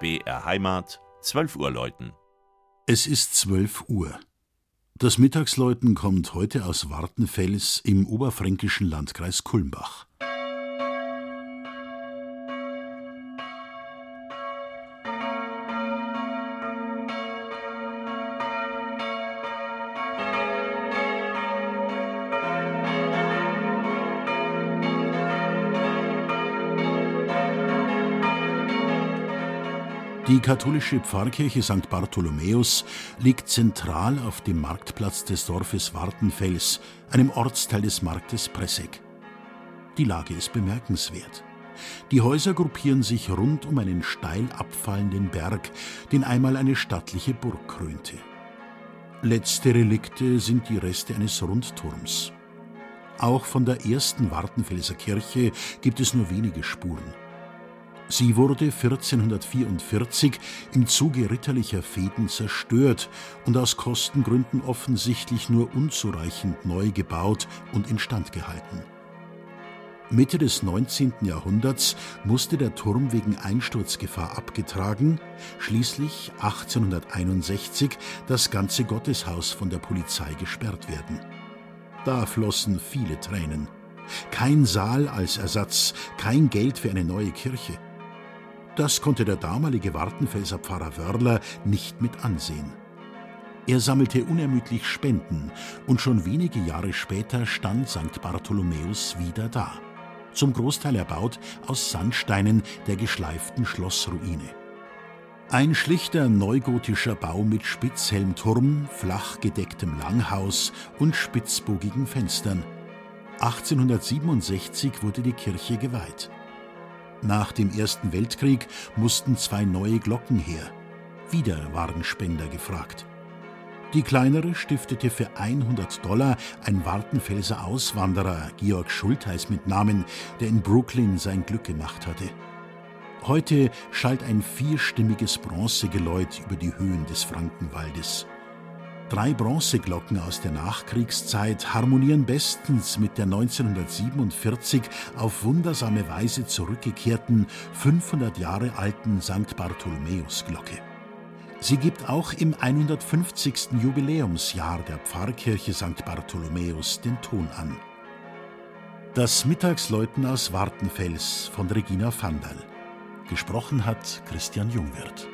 BR Heimat, 12 Uhr läuten. Es ist 12 Uhr. Das Mittagsläuten kommt heute aus Wartenfels im oberfränkischen Landkreis Kulmbach. Die katholische Pfarrkirche St. Bartholomäus liegt zentral auf dem Marktplatz des Dorfes Wartenfels, einem Ortsteil des Marktes Pressegg. Die Lage ist bemerkenswert. Die Häuser gruppieren sich rund um einen steil abfallenden Berg, den einmal eine stattliche Burg krönte. Letzte Relikte sind die Reste eines Rundturms. Auch von der ersten Wartenfelser Kirche gibt es nur wenige Spuren. Sie wurde 1444 im Zuge ritterlicher Fehden zerstört und aus Kostengründen offensichtlich nur unzureichend neu gebaut und instand gehalten. Mitte des 19. Jahrhunderts musste der Turm wegen Einsturzgefahr abgetragen, schließlich 1861 das ganze Gotteshaus von der Polizei gesperrt werden. Da flossen viele Tränen. Kein Saal als Ersatz, kein Geld für eine neue Kirche. Das konnte der damalige Wartenfelser Pfarrer Wörler nicht mit ansehen. Er sammelte unermüdlich Spenden und schon wenige Jahre später stand St. Bartholomäus wieder da. Zum Großteil erbaut aus Sandsteinen der geschleiften Schlossruine. Ein schlichter neugotischer Bau mit Spitzhelmturm, flach gedecktem Langhaus und spitzbogigen Fenstern. 1867 wurde die Kirche geweiht. Nach dem Ersten Weltkrieg mussten zwei neue Glocken her. Wieder waren Spender gefragt. Die kleinere stiftete für 100 Dollar ein Wartenfelser Auswanderer, Georg Schultheiß mit Namen, der in Brooklyn sein Glück gemacht hatte. Heute schallt ein vierstimmiges Bronzegeläut über die Höhen des Frankenwaldes. Drei Bronzeglocken aus der Nachkriegszeit harmonieren bestens mit der 1947 auf wundersame Weise zurückgekehrten 500 Jahre alten St. Bartholomäusglocke. Sie gibt auch im 150. Jubiläumsjahr der Pfarrkirche St. Bartholomäus den Ton an. Das Mittagsläuten aus Wartenfels von Regina Vandal. Gesprochen hat Christian Jungwirth.